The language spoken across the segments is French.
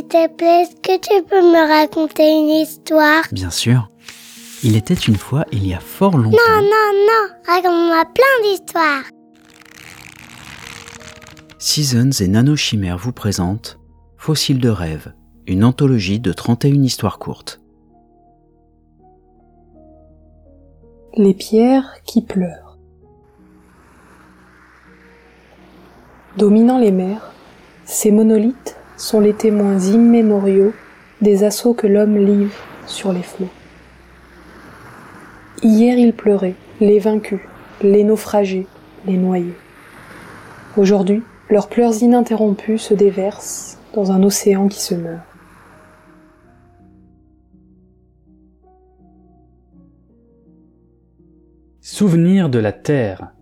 s'il te plaît, est-ce que tu peux me raconter une histoire? Bien sûr. Il était une fois, il y a fort longtemps. Non, non, non, raconte-moi plein d'histoires. Seasons et Nanochimère vous présentent Fossiles de rêve, une anthologie de 31 histoires courtes. Les pierres qui pleurent. Dominant les mers, ces monolithes sont les témoins immémoriaux des assauts que l'homme livre sur les flots. Hier ils pleuraient, les vaincus, les naufragés, les noyés. Aujourd'hui, leurs pleurs ininterrompus se déversent dans un océan qui se meurt. Souvenir de la terre.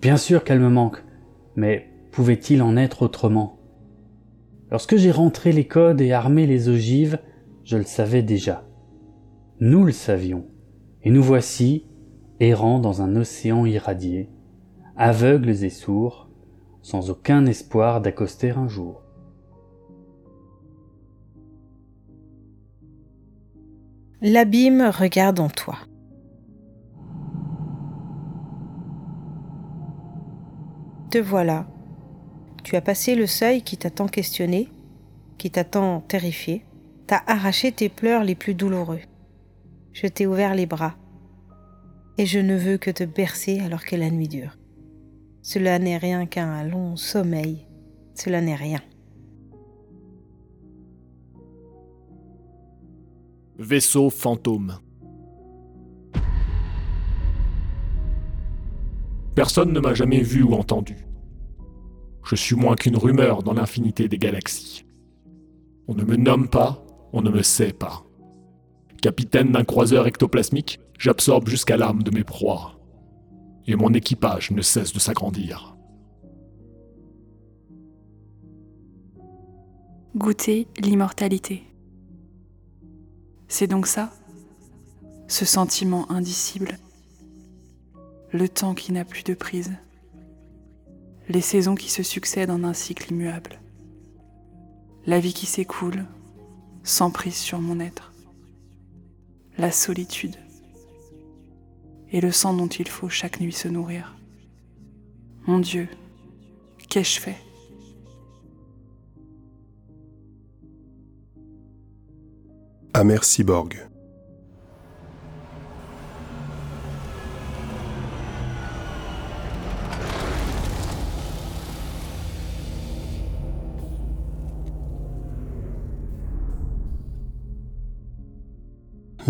Bien sûr qu'elle me manque, mais pouvait-il en être autrement? Lorsque j'ai rentré les codes et armé les ogives, je le savais déjà. Nous le savions, et nous voici, errants dans un océan irradié, aveugles et sourds, sans aucun espoir d'accoster un jour. L'abîme regarde en toi. Te voilà. Tu as passé le seuil qui t'a tant questionné, qui t'a tant terrifié, t'as arraché tes pleurs les plus douloureux. Je t'ai ouvert les bras, et je ne veux que te bercer alors que la nuit dure. Cela n'est rien qu'un long sommeil, cela n'est rien. Vaisseau fantôme. Personne ne m'a jamais vu ou entendu. Je suis moins qu'une rumeur dans l'infinité des galaxies. On ne me nomme pas, on ne me sait pas. Capitaine d'un croiseur ectoplasmique, j'absorbe jusqu'à l'âme de mes proies. Et mon équipage ne cesse de s'agrandir. Goûter l'immortalité. C'est donc ça Ce sentiment indicible. Le temps qui n'a plus de prise. Les saisons qui se succèdent en un cycle immuable. La vie qui s'écoule, sans prise sur mon être. La solitude. Et le sang dont il faut chaque nuit se nourrir. Mon Dieu, qu'ai-je fait? Amer Cyborg.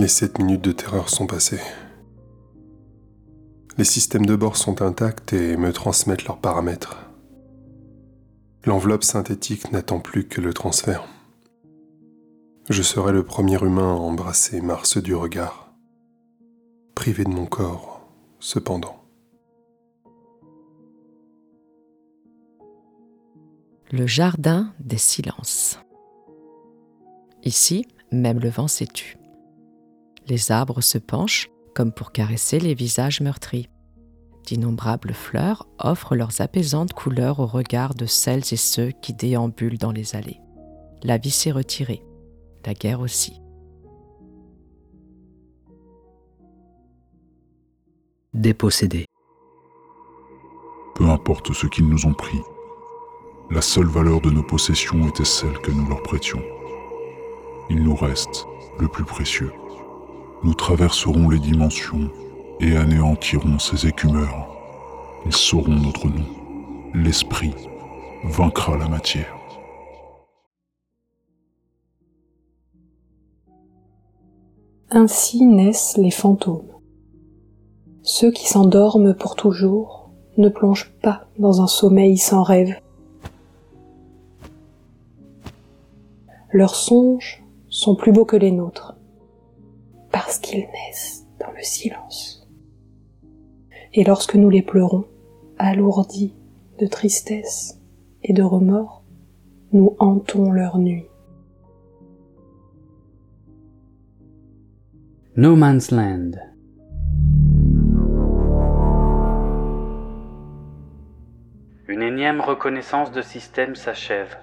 Les sept minutes de terreur sont passées. Les systèmes de bord sont intacts et me transmettent leurs paramètres. L'enveloppe synthétique n'attend plus que le transfert. Je serai le premier humain à embrasser Mars du regard, privé de mon corps, cependant. Le jardin des silences. Ici, même le vent s'est tu. Les arbres se penchent comme pour caresser les visages meurtris. D'innombrables fleurs offrent leurs apaisantes couleurs au regard de celles et ceux qui déambulent dans les allées. La vie s'est retirée, la guerre aussi. Dépossédé. Peu importe ce qu'ils nous ont pris, la seule valeur de nos possessions était celle que nous leur prêtions. Il nous reste le plus précieux. Nous traverserons les dimensions et anéantirons ces écumeurs. Ils sauront notre nom. L'esprit vaincra la matière. Ainsi naissent les fantômes. Ceux qui s'endorment pour toujours ne plongent pas dans un sommeil sans rêve. Leurs songes sont plus beaux que les nôtres, parce qu'ils naissent dans le silence. Et lorsque nous les pleurons, alourdis de tristesse et de remords, nous hantons leur nuit. No Man's Land. Une énième reconnaissance de système s'achève.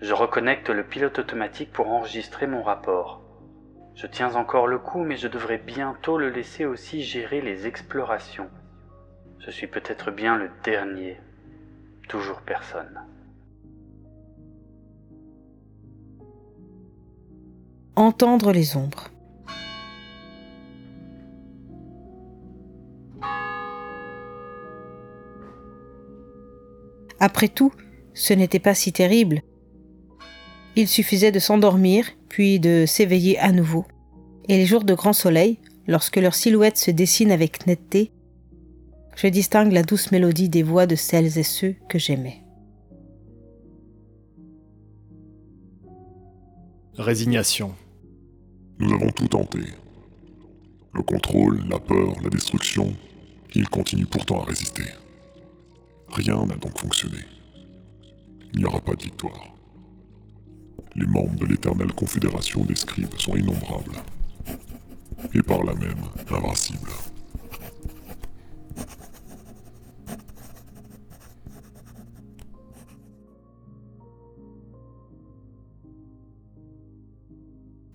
Je reconnecte le pilote automatique pour enregistrer mon rapport. Je tiens encore le coup, mais je devrais bientôt le laisser aussi gérer les explorations. Je suis peut-être bien le dernier. Toujours personne. Entendre les ombres. Après tout, ce n'était pas si terrible. Il suffisait de s'endormir, puis de s'éveiller à nouveau. Et les jours de grand soleil, lorsque leurs silhouettes se dessinent avec netteté, je distingue la douce mélodie des voix de celles et ceux que j'aimais. Résignation. Nous avons tout tenté. Le contrôle, la peur, la destruction, ils continuent pourtant à résister. Rien n'a donc fonctionné. Il n'y aura pas de victoire. Les membres de l'éternelle confédération des scribes sont innombrables. Et par là même invincibles.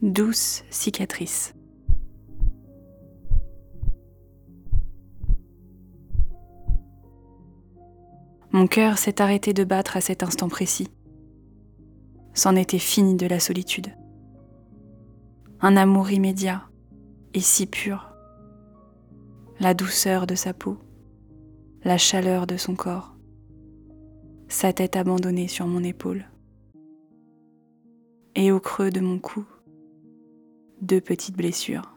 Douce cicatrice. Mon cœur s'est arrêté de battre à cet instant précis. C'en était fini de la solitude. Un amour immédiat et si pur. La douceur de sa peau, la chaleur de son corps, sa tête abandonnée sur mon épaule. Et au creux de mon cou, deux petites blessures.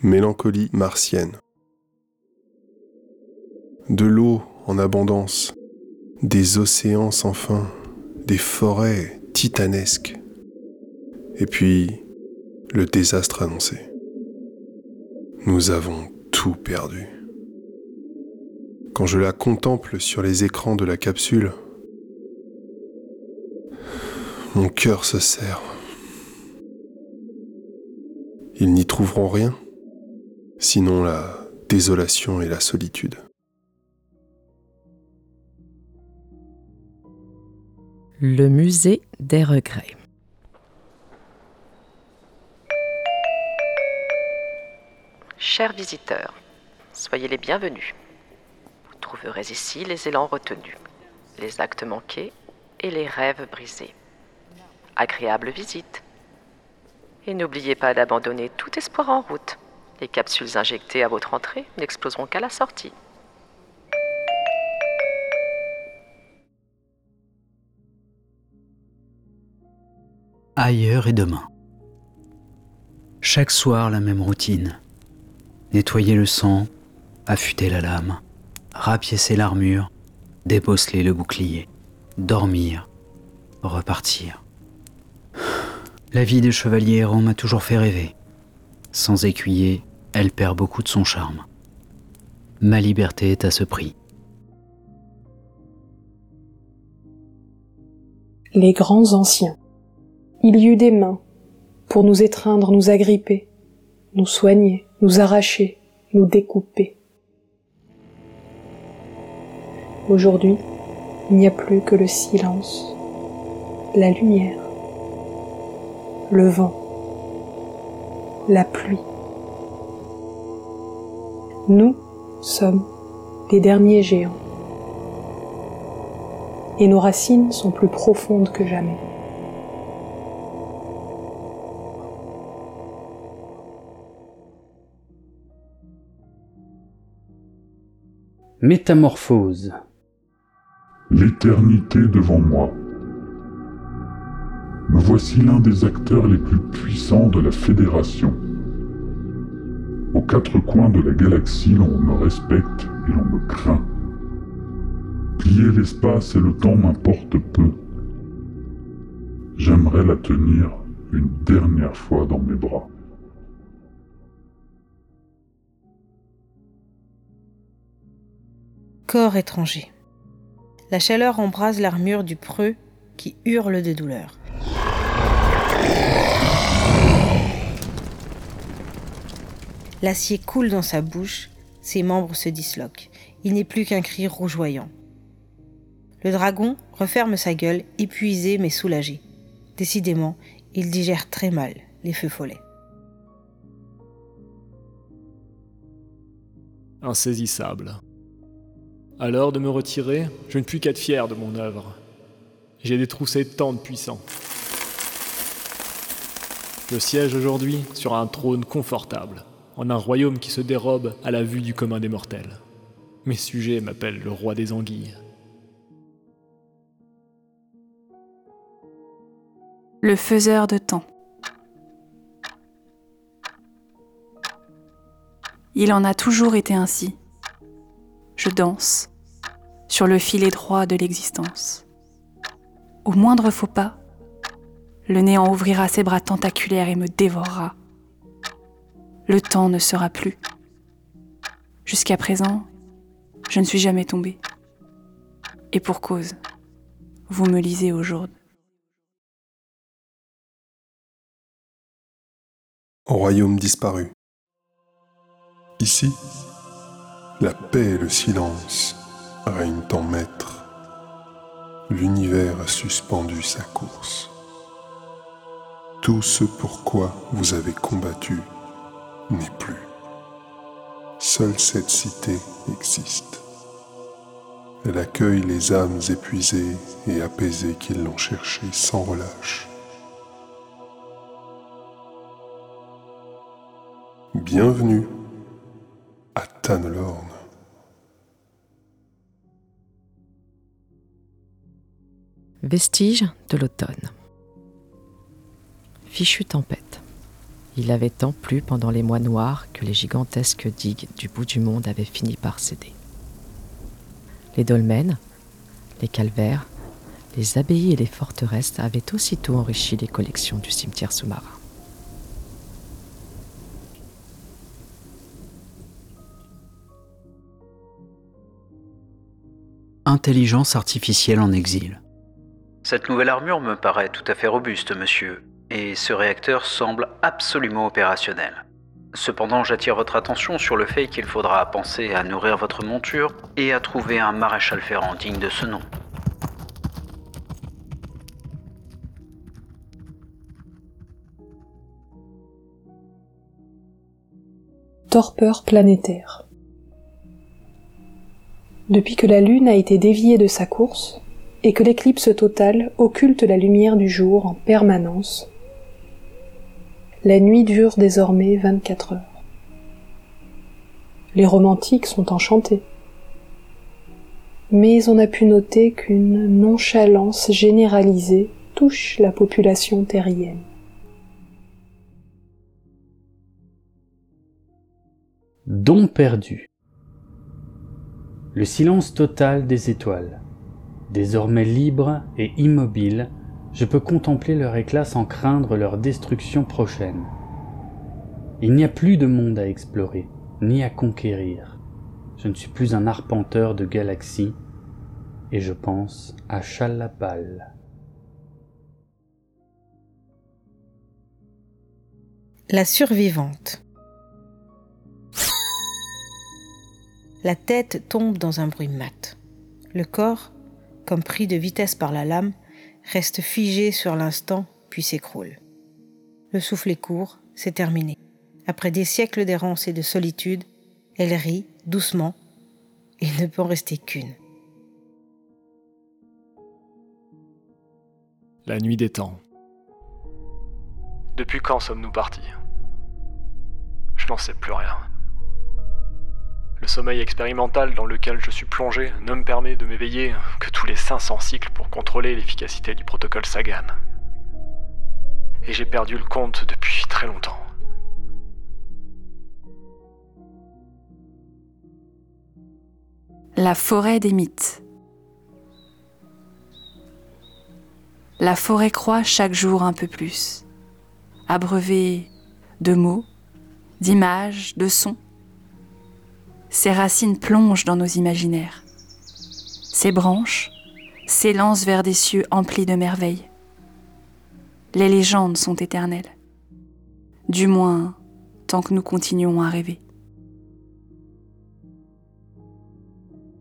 Mélancolie martienne. De l'eau en abondance, des océans sans fin, des forêts titanesques, et puis le désastre annoncé. Nous avons tout perdu. Quand je la contemple sur les écrans de la capsule, mon cœur se serre. Ils n'y trouveront rien, sinon la désolation et la solitude. Le musée des regrets. Chers visiteurs, soyez les bienvenus. Vous trouverez ici les élans retenus, les actes manqués et les rêves brisés. Agréable visite. Et n'oubliez pas d'abandonner tout espoir en route. Les capsules injectées à votre entrée n'exploseront qu'à la sortie. Ailleurs et demain. Chaque soir, la même routine. Nettoyer le sang, affûter la lame, rapiécer l'armure, débosseler le bouclier, dormir, repartir. La vie de chevalier errant m'a toujours fait rêver. Sans écuyer, elle perd beaucoup de son charme. Ma liberté est à ce prix. Les grands anciens. Il y eut des mains pour nous étreindre, nous agripper, nous soigner, nous arracher, nous découper. Aujourd'hui, il n'y a plus que le silence, la lumière, le vent, la pluie. Nous sommes les derniers géants. Et nos racines sont plus profondes que jamais. Métamorphose. L'éternité devant moi. Me voici l'un des acteurs les plus puissants de la Fédération. Aux quatre coins de la galaxie, l'on me respecte et l'on me craint. Plier l'espace et le temps m'importe peu. J'aimerais la tenir une dernière fois dans mes bras. Corps étranger. La chaleur embrase l'armure du preux qui hurle de douleur. L'acier coule dans sa bouche ses membres se disloquent. Il n'est plus qu'un cri rougeoyant. Le dragon referme sa gueule, épuisé mais soulagé. Décidément, il digère très mal les feux follets. Insaisissable. L'heure de me retirer, je ne puis qu'être fier de mon œuvre. J'ai détroussé tant de puissants. Je siège aujourd'hui sur un trône confortable, en un royaume qui se dérobe à la vue du commun des mortels. Mes sujets m'appellent le roi des anguilles. Le faiseur de temps. Il en a toujours été ainsi. Je danse sur le fil étroit de l'existence. Au moindre faux pas, le néant ouvrira ses bras tentaculaires et me dévorera. Le temps ne sera plus. Jusqu'à présent, je ne suis jamais tombée. Et pour cause, vous me lisez aujourd'hui. Royaume disparu. Ici, la paix et le silence règnent en maître. L'univers a suspendu sa course. Tout ce pourquoi vous avez combattu n'est plus. Seule cette cité existe. Elle accueille les âmes épuisées et apaisées qui l'ont cherchée sans relâche. Bienvenue à Tannelorn. Vestige de l'automne. Fichue tempête. Il avait tant plu pendant les mois noirs que les gigantesques digues du bout du monde avaient fini par céder. Les dolmens, les calvaires, les abbayes et les forteresses avaient aussitôt enrichi les collections du cimetière sous-marin. Intelligence artificielle en exil. Cette nouvelle armure me paraît tout à fait robuste, monsieur, et ce réacteur semble absolument opérationnel. Cependant, j'attire votre attention sur le fait qu'il faudra penser à nourrir votre monture et à trouver un maréchal ferrant digne de ce nom. Torpeur planétaire. Depuis que la Lune a été déviée de sa course, et que l'éclipse totale occulte la lumière du jour en permanence, la nuit dure désormais 24 heures. Les romantiques sont enchantés. Mais on a pu noter qu'une nonchalance généralisée touche la population terrienne. Don perdu. Le silence total des étoiles. Désormais libre et immobile, je peux contempler leur éclat sans craindre leur destruction prochaine. Il n'y a plus de monde à explorer, ni à conquérir. Je ne suis plus un arpenteur de galaxies, et je pense à Chalapal. La survivante. La tête tombe dans un bruit mat. Le corps, comme pris de vitesse par la lame, reste figé sur l'instant puis s'écroule. Le souffle est court, c'est terminé. Après des siècles d'errance et de solitude, elle rit doucement. Il ne peut en rester qu'une. La nuit des temps. Depuis quand sommes-nous partis? Je n'en sais plus rien. Le sommeil expérimental dans lequel je suis plongé ne me permet de m'éveiller que tous les 500 cycles pour contrôler l'efficacité du protocole Sagan. Et j'ai perdu le compte depuis très longtemps. La forêt des mythes. La forêt croît chaque jour un peu plus, abreuvée de mots, d'images, de sons. Ses racines plongent dans nos imaginaires. Ses branches s'élancent vers des cieux emplis de merveilles. Les légendes sont éternelles, du moins tant que nous continuons à rêver.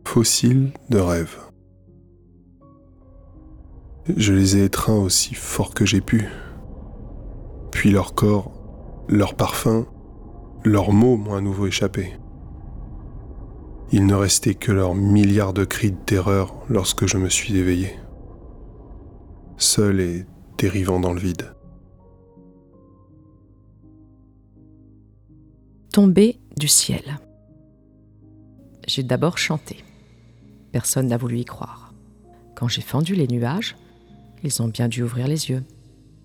Fossiles de rêve. Je les ai étreints aussi fort que j'ai pu. Puis leur corps, leur parfum, leurs mots m'ont à nouveau échappé. Il ne restait que leurs milliards de cris de terreur lorsque je me suis éveillé, seul et dérivant dans le vide. Tombé du ciel. J'ai d'abord chanté. Personne n'a voulu y croire. Quand j'ai fendu les nuages, ils ont bien dû ouvrir les yeux.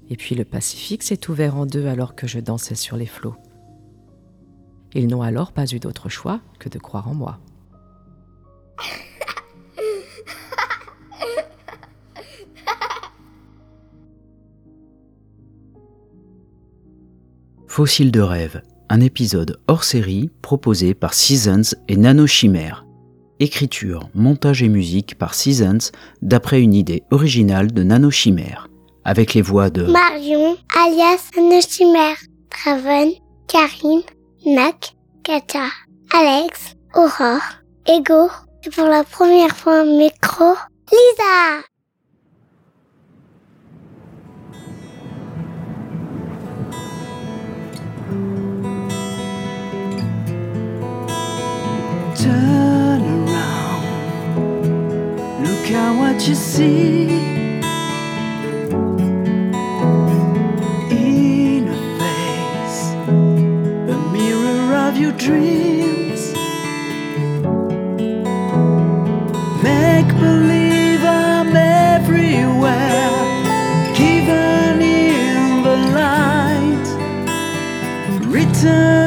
Et puis le Pacifique s'est ouvert en deux alors que je dansais sur les flots. Ils n'ont alors pas eu d'autre choix que de croire en moi. Fossile de rêve, un épisode hors série proposé par Seasons et Nanochimère. Écriture, montage et musique par Seasons d'après une idée originale de Nanochimère, avec les voix de Marion, alias Nanochimère, Traven, Karim, Nak, Kata, Alex, Aurore, Ego, et pour la première fois un micro, Lisa Turn around, look at what you see. In a face, a mirror of your dreams. time.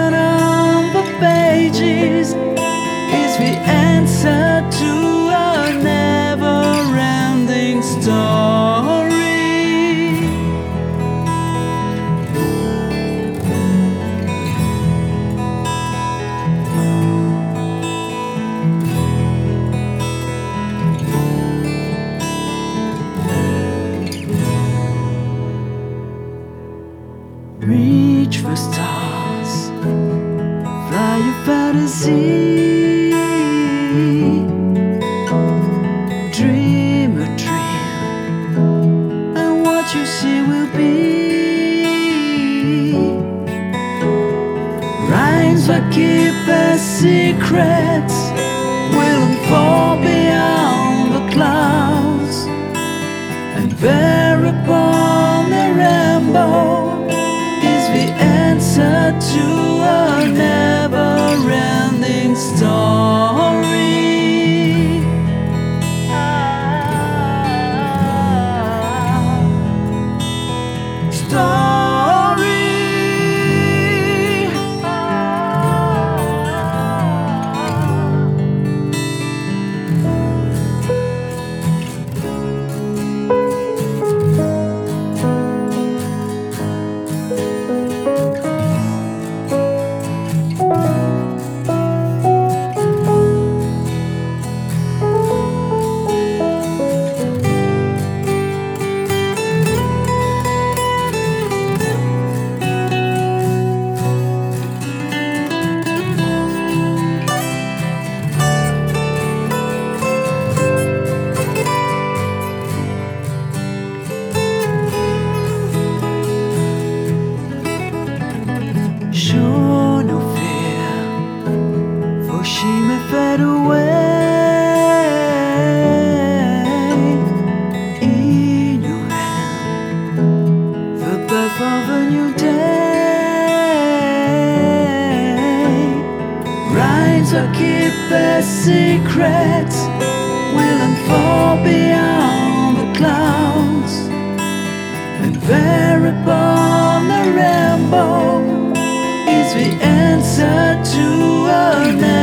secrets. The answer to never